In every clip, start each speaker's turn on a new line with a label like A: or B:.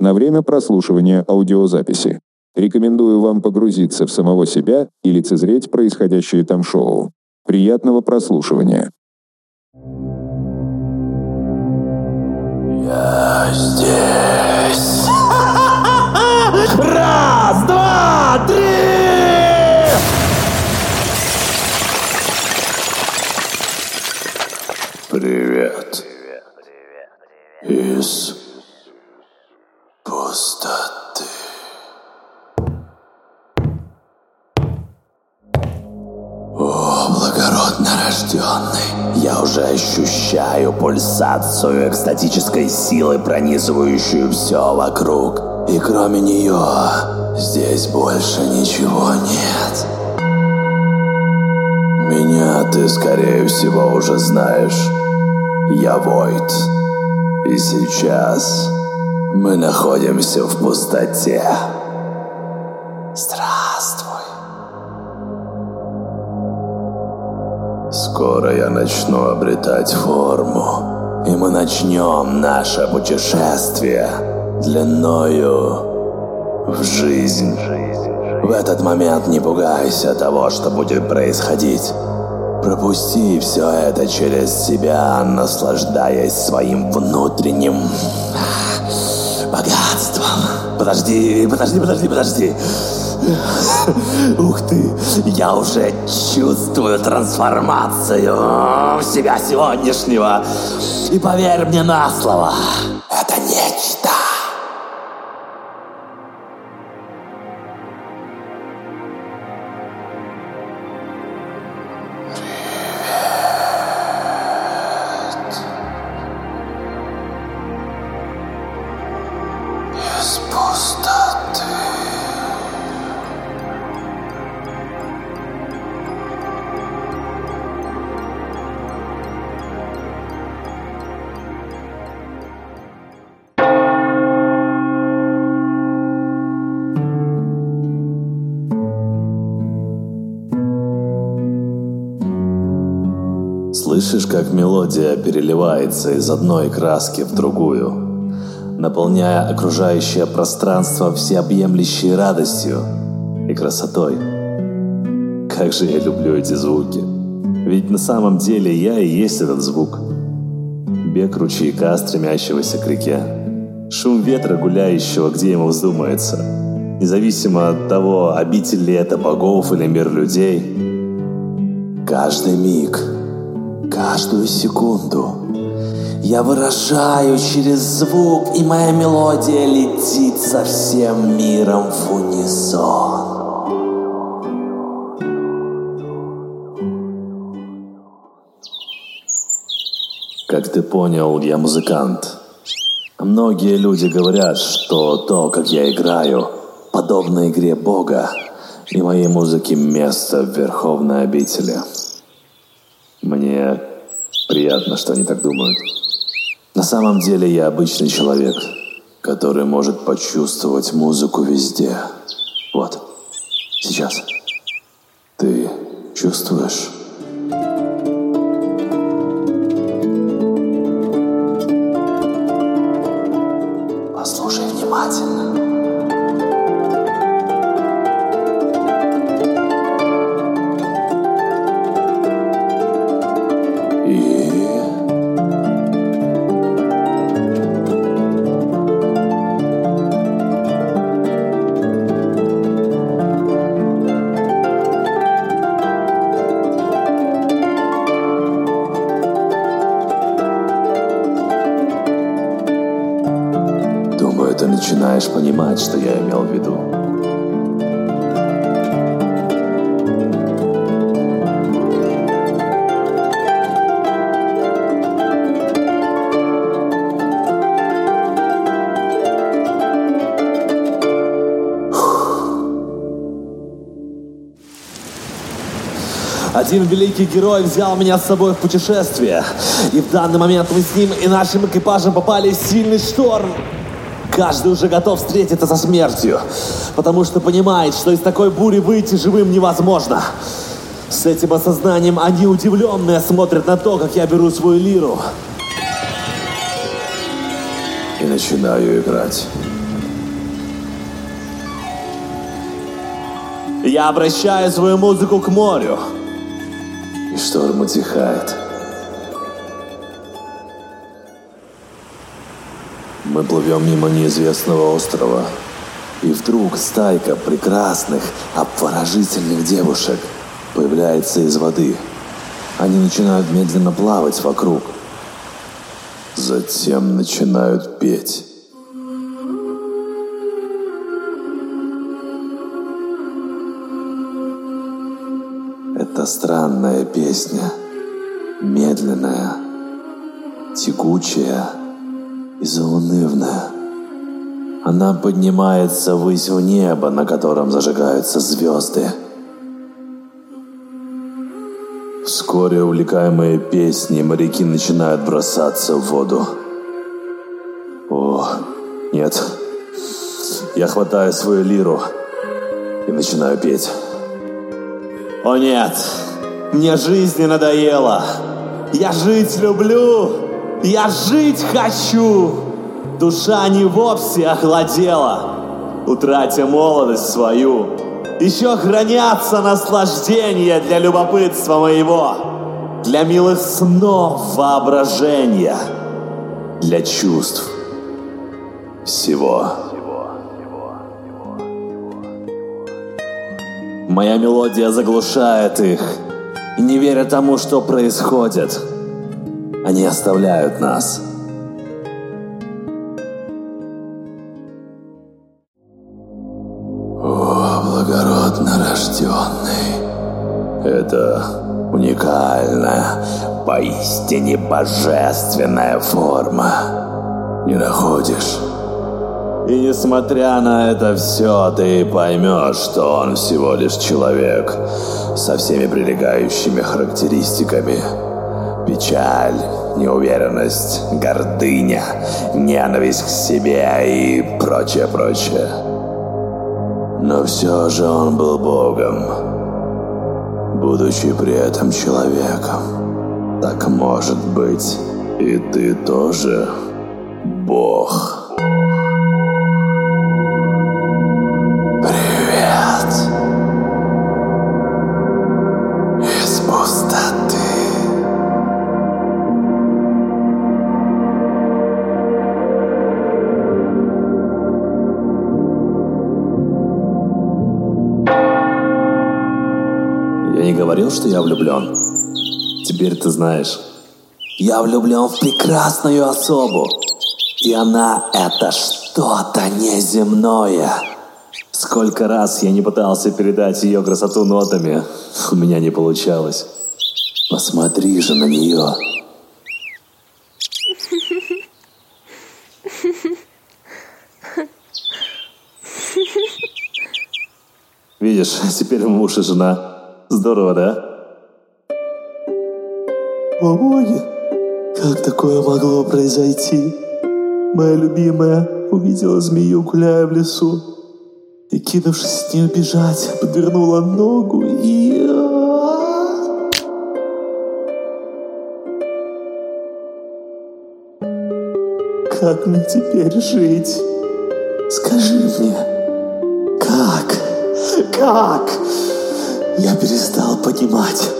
A: на время прослушивания аудиозаписи. Рекомендую вам погрузиться в самого себя и лицезреть происходящее там шоу. Приятного прослушивания.
B: Я здесь.
C: Раз, два, три!
B: Привет. Из пустоты. О, благородно рожденный, я уже ощущаю пульсацию экстатической силы, пронизывающую все вокруг. И кроме нее, здесь больше ничего нет. Меня ты, скорее всего, уже знаешь. Я Войт. И сейчас мы находимся в пустоте. Здравствуй. Скоро я начну обретать форму, и мы начнем наше путешествие длиною в жизнь. В этот момент не пугайся того, что будет происходить. Пропусти все это через себя, наслаждаясь своим внутренним богатством. Подожди, подожди, подожди, подожди. Ух ты, я уже чувствую трансформацию себя сегодняшнего. И поверь мне на слово, Слышишь, как мелодия переливается из одной краски в другую, наполняя окружающее пространство всеобъемлющей радостью и красотой. Как же я люблю эти звуки. Ведь на самом деле я и есть этот звук. Бег ручейка, стремящегося к реке. Шум ветра, гуляющего, где ему вздумается. Независимо от того, обитель ли это богов или мир людей. Каждый миг, каждую секунду я выражаю через звук, и моя мелодия летит со всем миром в унисон. Как ты понял, я музыкант. Многие люди говорят, что то, как я играю, подобно игре Бога, и моей музыке место в Верховной обители. Мне приятно, что они так думают. На самом деле я обычный человек, который может почувствовать музыку везде. Вот, сейчас. Ты чувствуешь? Один великий герой взял меня с собой в путешествие. И в данный момент мы с ним и нашим экипажем попали в сильный шторм. Каждый уже готов встретиться со смертью, потому что понимает, что из такой бури выйти живым невозможно. С этим осознанием они удивленные смотрят на то, как я беру свою лиру. И начинаю играть. Я обращаю свою музыку к морю. И шторм утихает. Мы плывем мимо неизвестного острова. И вдруг стайка прекрасных, обворожительных девушек появляется из воды. Они начинают медленно плавать вокруг. Затем начинают петь. Это странная песня, медленная, тягучая и заунывная. Она поднимается ввысь в небо, на котором зажигаются звезды. Вскоре, увлекаемые песней, моряки начинают бросаться в воду. О, нет. Я хватаю свою лиру и начинаю петь. О нет, мне жизнь не надоела. Я жить люблю, я жить хочу. Душа не вовсе охладела, утратя молодость свою. Еще хранятся наслаждения для любопытства моего, для милых снов воображения, для чувств всего. Моя мелодия заглушает их, и не веря тому, что происходит, они оставляют нас. О, благородно рожденный, это уникальная, поистине божественная форма. Не находишь? И несмотря на это все, ты поймешь, что он всего лишь человек со всеми прилегающими характеристиками. Печаль, неуверенность, гордыня, ненависть к себе и прочее, прочее. Но все же он был Богом, будучи при этом человеком. Так может быть, и ты тоже Бог. Привет. Говорил, что я влюблен. Теперь ты знаешь. Я влюблен в прекрасную особу. И она — это что-то неземное. Сколько раз я не пытался передать ее красоту нотами, у меня не получалось. Посмотри же на нее. Видишь, теперь муж и жена. Здорово, да? О боги, как такое могло произойти? Моя любимая увидела змею, гуляя в лесу, и, кинувшись с нее бежать, подвернула ногу и... а, Как мне теперь жить? Скажи мне, как? Как? Я перестал понимать.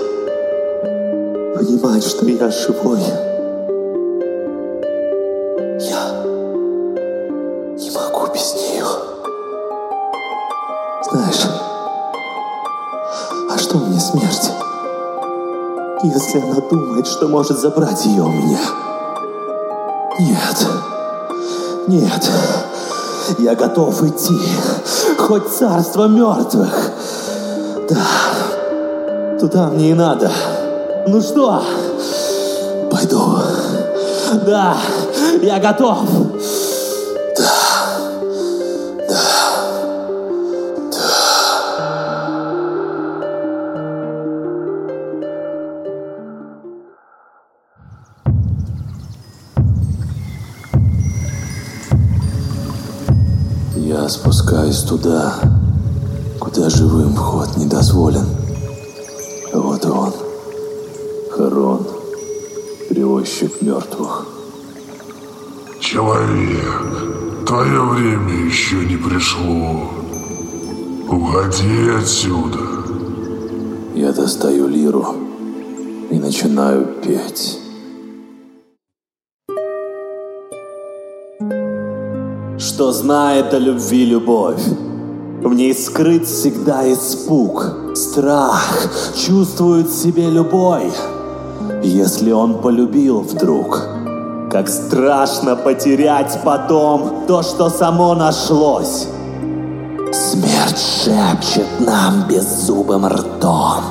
B: Понимать, что я живой. Я не могу без нее. Знаешь, а что мне смерть? Если она думает, что может забрать ее у меня. Нет. Нет. Я готов идти. Хоть царство мертвых. Да. Туда мне и надо. Ну что? Пойду. Да. Я готов. Я спускаюсь туда, куда живым вход не дозволен. Вот он, Харон, перевозчик мертвых.
D: Человек, твое время еще не пришло. Уходи отсюда.
B: Я достаю лиру и начинаю петь. Что знает о любви любовь? В ней скрыт всегда испуг, страх, чувствует себе любой. Если он полюбил вдруг, как страшно потерять потом то, что само нашлось. Смерть шепчет нам беззубым ртом.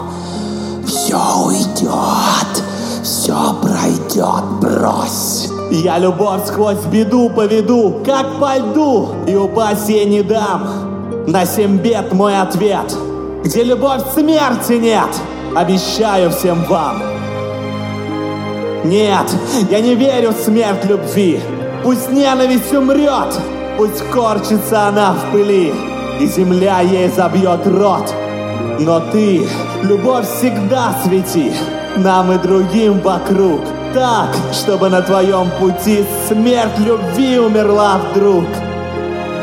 B: Все уйдет, все пройдет, брось. Я любовь сквозь беду поведу, как по льду, и упасть ей не дам. На семь бед мой ответ, где любовь смерти нет, обещаю всем вам. Нет, я не верю в смерть любви. Пусть ненависть умрет, пусть корчится она в пыли, и земля ей забьет рот. Но ты, любовь всегда свети, нам и другим вокруг, так, чтобы на твоем пути смерть любви умерла вдруг.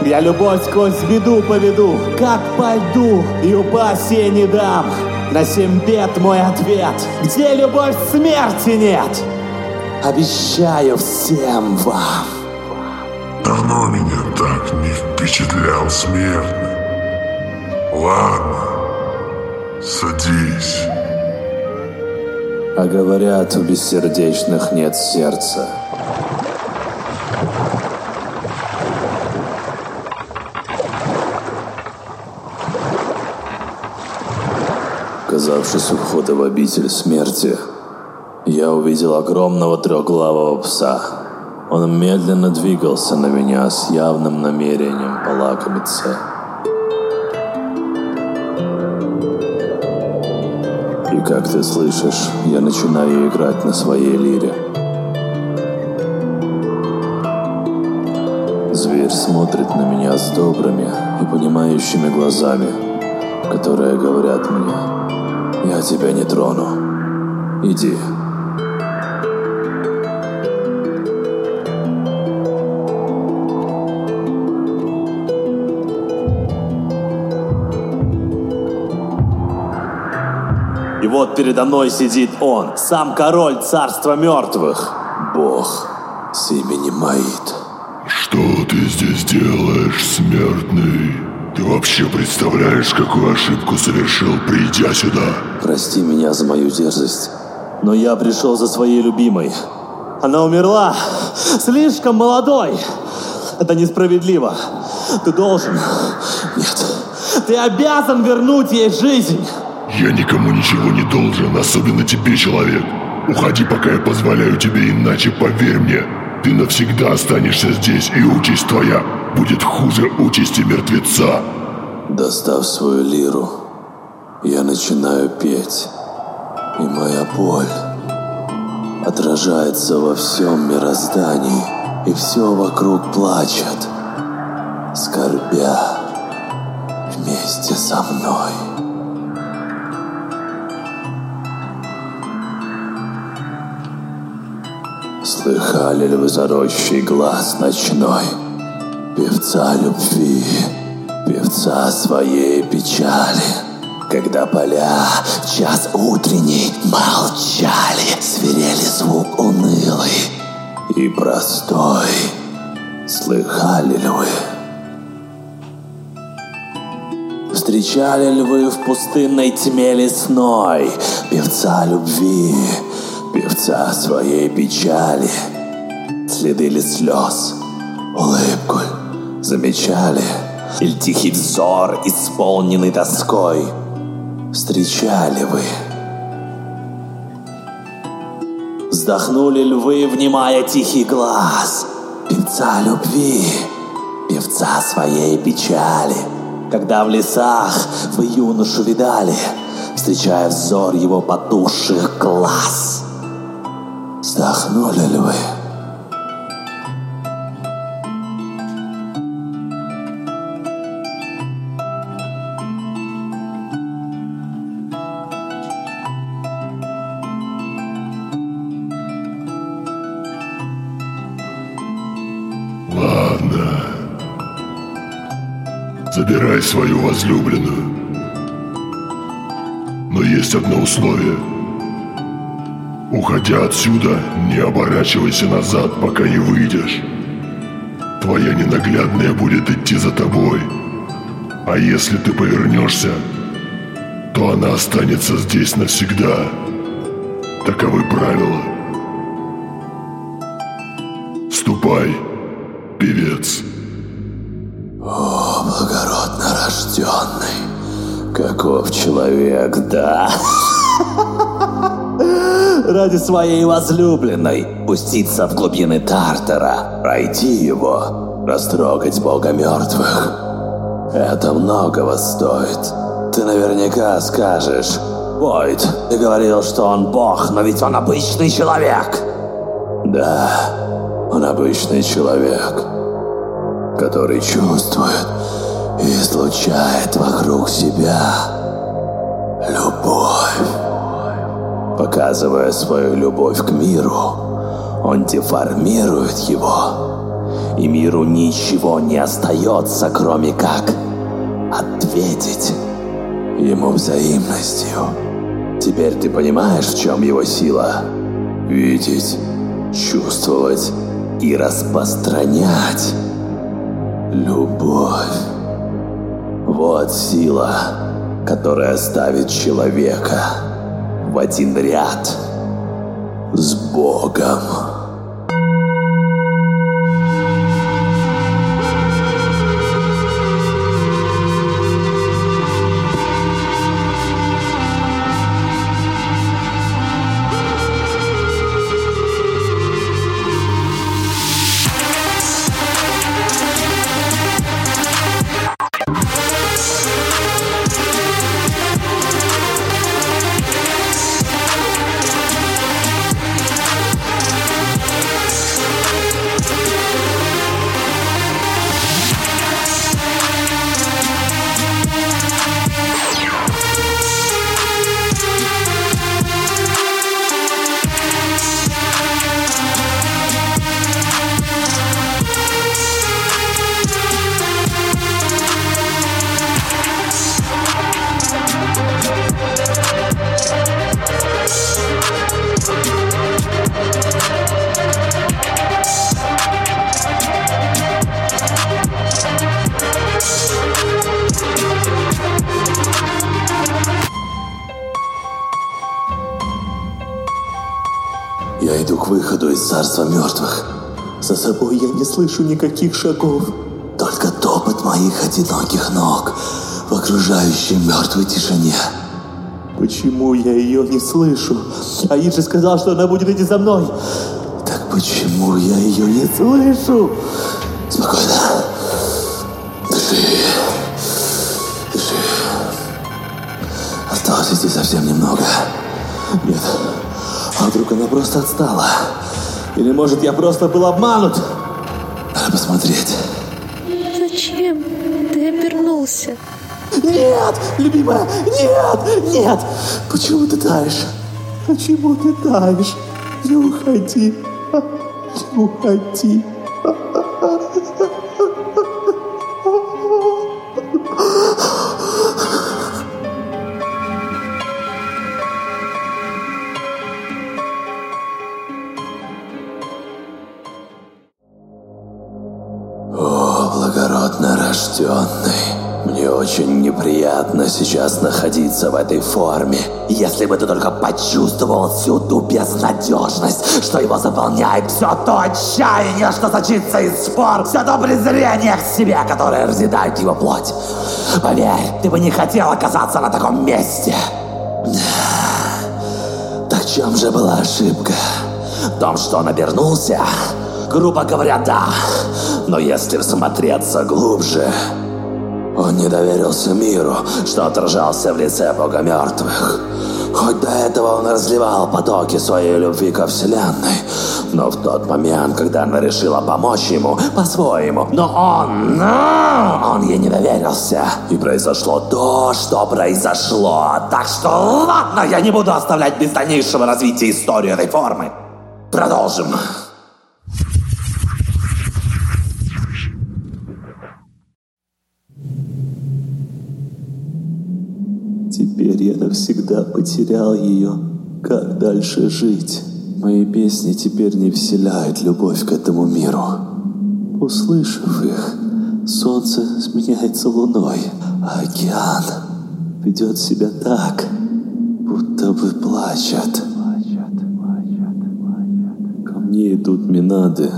B: Я любовь сквозь беду поведу, как по льду, и упасть ей не дам. На семь бед мой ответ, где любовь смерти нет. Обещаю всем вам.
D: Давно меня так не впечатлял смертный. Ладно, садись.
B: А говорят, у бессердечных нет сердца. Оказавшись у входа в обитель смерти, я увидел огромного трехглавого пса. Он медленно двигался на меня с явным намерением полакомиться. И как ты слышишь, я начинаю играть на своей лире. Зверь смотрит на меня с добрыми и понимающими глазами, которые говорят мне, я тебя не трону. Иди. И вот передо мной сидит он, сам король царства мертвых, Бог с именем Маид.
D: Что ты здесь делаешь, смертный? Ты вообще представляешь, какую ошибку совершил, придя сюда?
B: Прости меня за мою дерзость, но я пришел за своей любимой. Она умерла слишком молодой. Это несправедливо. Ты должен... Нет. Ты обязан вернуть ей жизнь.
D: Я никому ничего не должен, особенно тебе, человек. Уходи, пока я позволяю тебе, иначе поверь мне, ты навсегда останешься здесь, и участь твоя будет хуже участи мертвеца.
B: Достав свою лиру, я начинаю петь. И моя боль отражается во всем мироздании, и все вокруг плачет, скорбя вместе со мной. Слыхали ли вы за рощей глаз ночной? Певца любви, певца своей печали. Когда поля в час утренний молчали, Свирели звук унылый и простой. Слыхали ли вы? Встречали ли вы в пустынной тьме лесной Певца любви, певца своей печали? Следы ли слез, улыбку замечали? Или тихий взор, исполненный тоской? Встречали вы? Вздохнули ли вы, внимая тихий глаз Певца любви, певца своей печали? Когда в лесах вы юношу видали, Встречая взор его потухших глаз, Вздохнули ли вы?
D: Ладно. Забирай свою возлюбленную. Но есть одно условие. Уходя отсюда, не оборачивайся назад, пока не выйдешь. Твоя ненаглядная будет идти за тобой. А если ты повернешься, то она останется здесь навсегда. Таковы правила. Ступай, певец.
B: Рожденный, каков человек, да? Ради своей возлюбленной пуститься в глубины Тартара, пройти его, растрогать бога мертвых. Это многого стоит. Ты наверняка скажешь, Войд, ты говорил, что он бог, но ведь он обычный человек. Да, он обычный человек который чувствует излучает вокруг себя любовь. Показывая свою любовь к миру, он деформирует его, и миру ничего не остается, кроме как ответить ему взаимностью. Теперь ты понимаешь, в чем его сила? Видеть, чувствовать и распространять Любовь. Вот сила, которая ставит человека в один ряд с Богом. Слышу никаких шагов. Только топот моих одиноких ног в окружающей мертвой тишине. Почему я ее не слышу? Аид же сказал, что она будет идти за мной. Так почему я ее не слышу? Спокойно. Дыши. Дыши. Осталось идти совсем немного. Нет. А вдруг она просто отстала? Или может я просто был обманут? Посмотреть.
E: Зачем ты обернулся?
B: Нет, любимая, нет, нет. Почему ты таешь? Почему ты таешь? Не уходи. Не уходи. Рожденный. Мне очень неприятно сейчас находиться в этой форме. Если бы ты только почувствовал всю ту безнадежность, что его заполняет, все то отчаяние, что сочится из спор, все то презрение к себе, которое разъедает его плоть. Поверь, ты бы не хотел оказаться на таком месте. Так чем же была ошибка? В том, что он обернулся? Грубо говоря, да. Но если всмотреться глубже, он не доверился миру, что отражался в лице Бога мертвых. Хоть до этого он разливал потоки своей любви ко Вселенной, но в тот момент, когда она решила помочь ему по-своему, но он, он ей не доверился. И произошло то, что произошло. Так что ладно, я не буду оставлять без дальнейшего развития историю этой формы. Продолжим. Навсегда потерял ее. Как дальше жить? Мои песни теперь не вселяют любовь к этому миру. Услышав их, солнце сменяется луной, а океан ведет себя так, будто бы плачет. Ко мне идут Минады,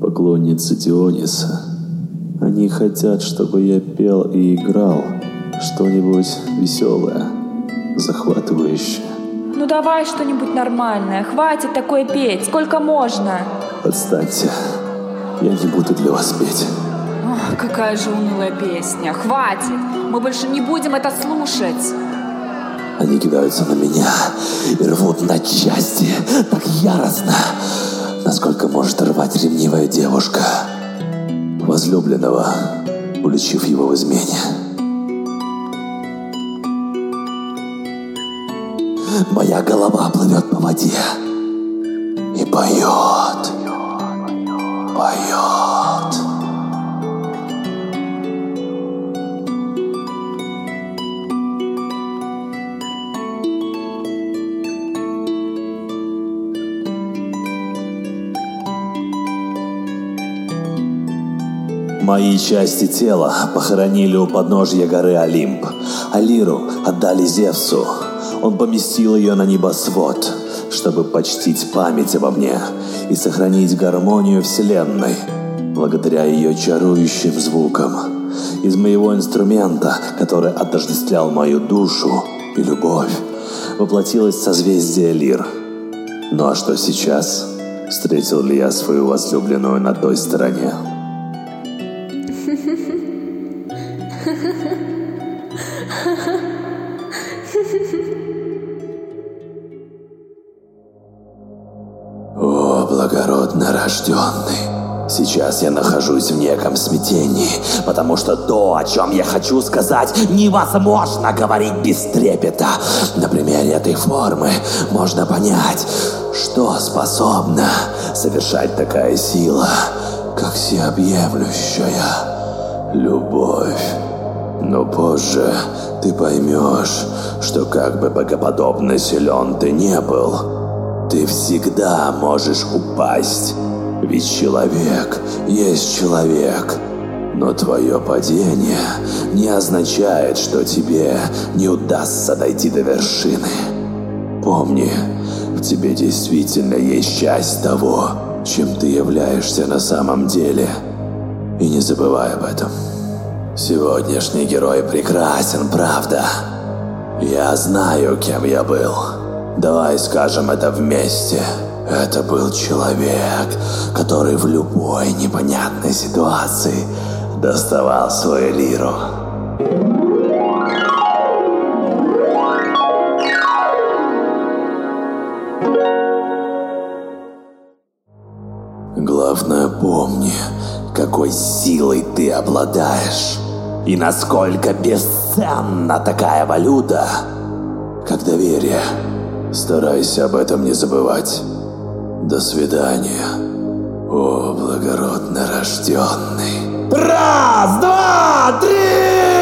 B: поклонницы Диониса. Они хотят, чтобы я пел и играл что-нибудь веселое, захватывающее.
F: Ну давай что-нибудь нормальное. Хватит такое петь. Сколько можно?
B: Отстаньте. Я не буду для вас петь.
F: Ох, какая же унылая песня. Хватит. Мы больше не будем это слушать.
B: Они кидаются на меня и рвут на части так яростно, насколько может рвать ревнивая девушка возлюбленного, уличив его в измене. Моя голова плывет по воде и поет, поет. Мои части тела похоронили у подножья горы Олимп, а Лиру отдали Зевсу. Он поместил ее на небосвод, чтобы почтить память обо мне и сохранить гармонию Вселенной, благодаря ее чарующим звукам. Из моего инструмента, который отождествлял мою душу и любовь, воплотилось созвездие Лир. Ну а что сейчас? Встретил ли я свою возлюбленную на той стороне? Нахожусь в неком смятении, потому что то, о чем я хочу сказать, невозможно говорить без трепета. На примере этой формы можно понять, что способна совершать такая сила, как всеобъемлющая любовь. Но позже ты поймешь, что как бы богоподобно силен ты не был, ты всегда можешь упасть. Ведь человек есть человек. Но твое падение не означает, что тебе не удастся дойти до вершины. Помни, в тебе действительно есть часть того, чем ты являешься на самом деле. И не забывай об этом. Сегодняшний герой прекрасен, правда? Я знаю, кем я был. Давай скажем это вместе. Это был человек, который в любой непонятной ситуации доставал свою лиру. Главное помни, какой силой ты обладаешь. И насколько бесценна такая валюта, как доверие. Старайся об этом не забывать. До свидания, о благородно рожденный.
C: Раз, два, три!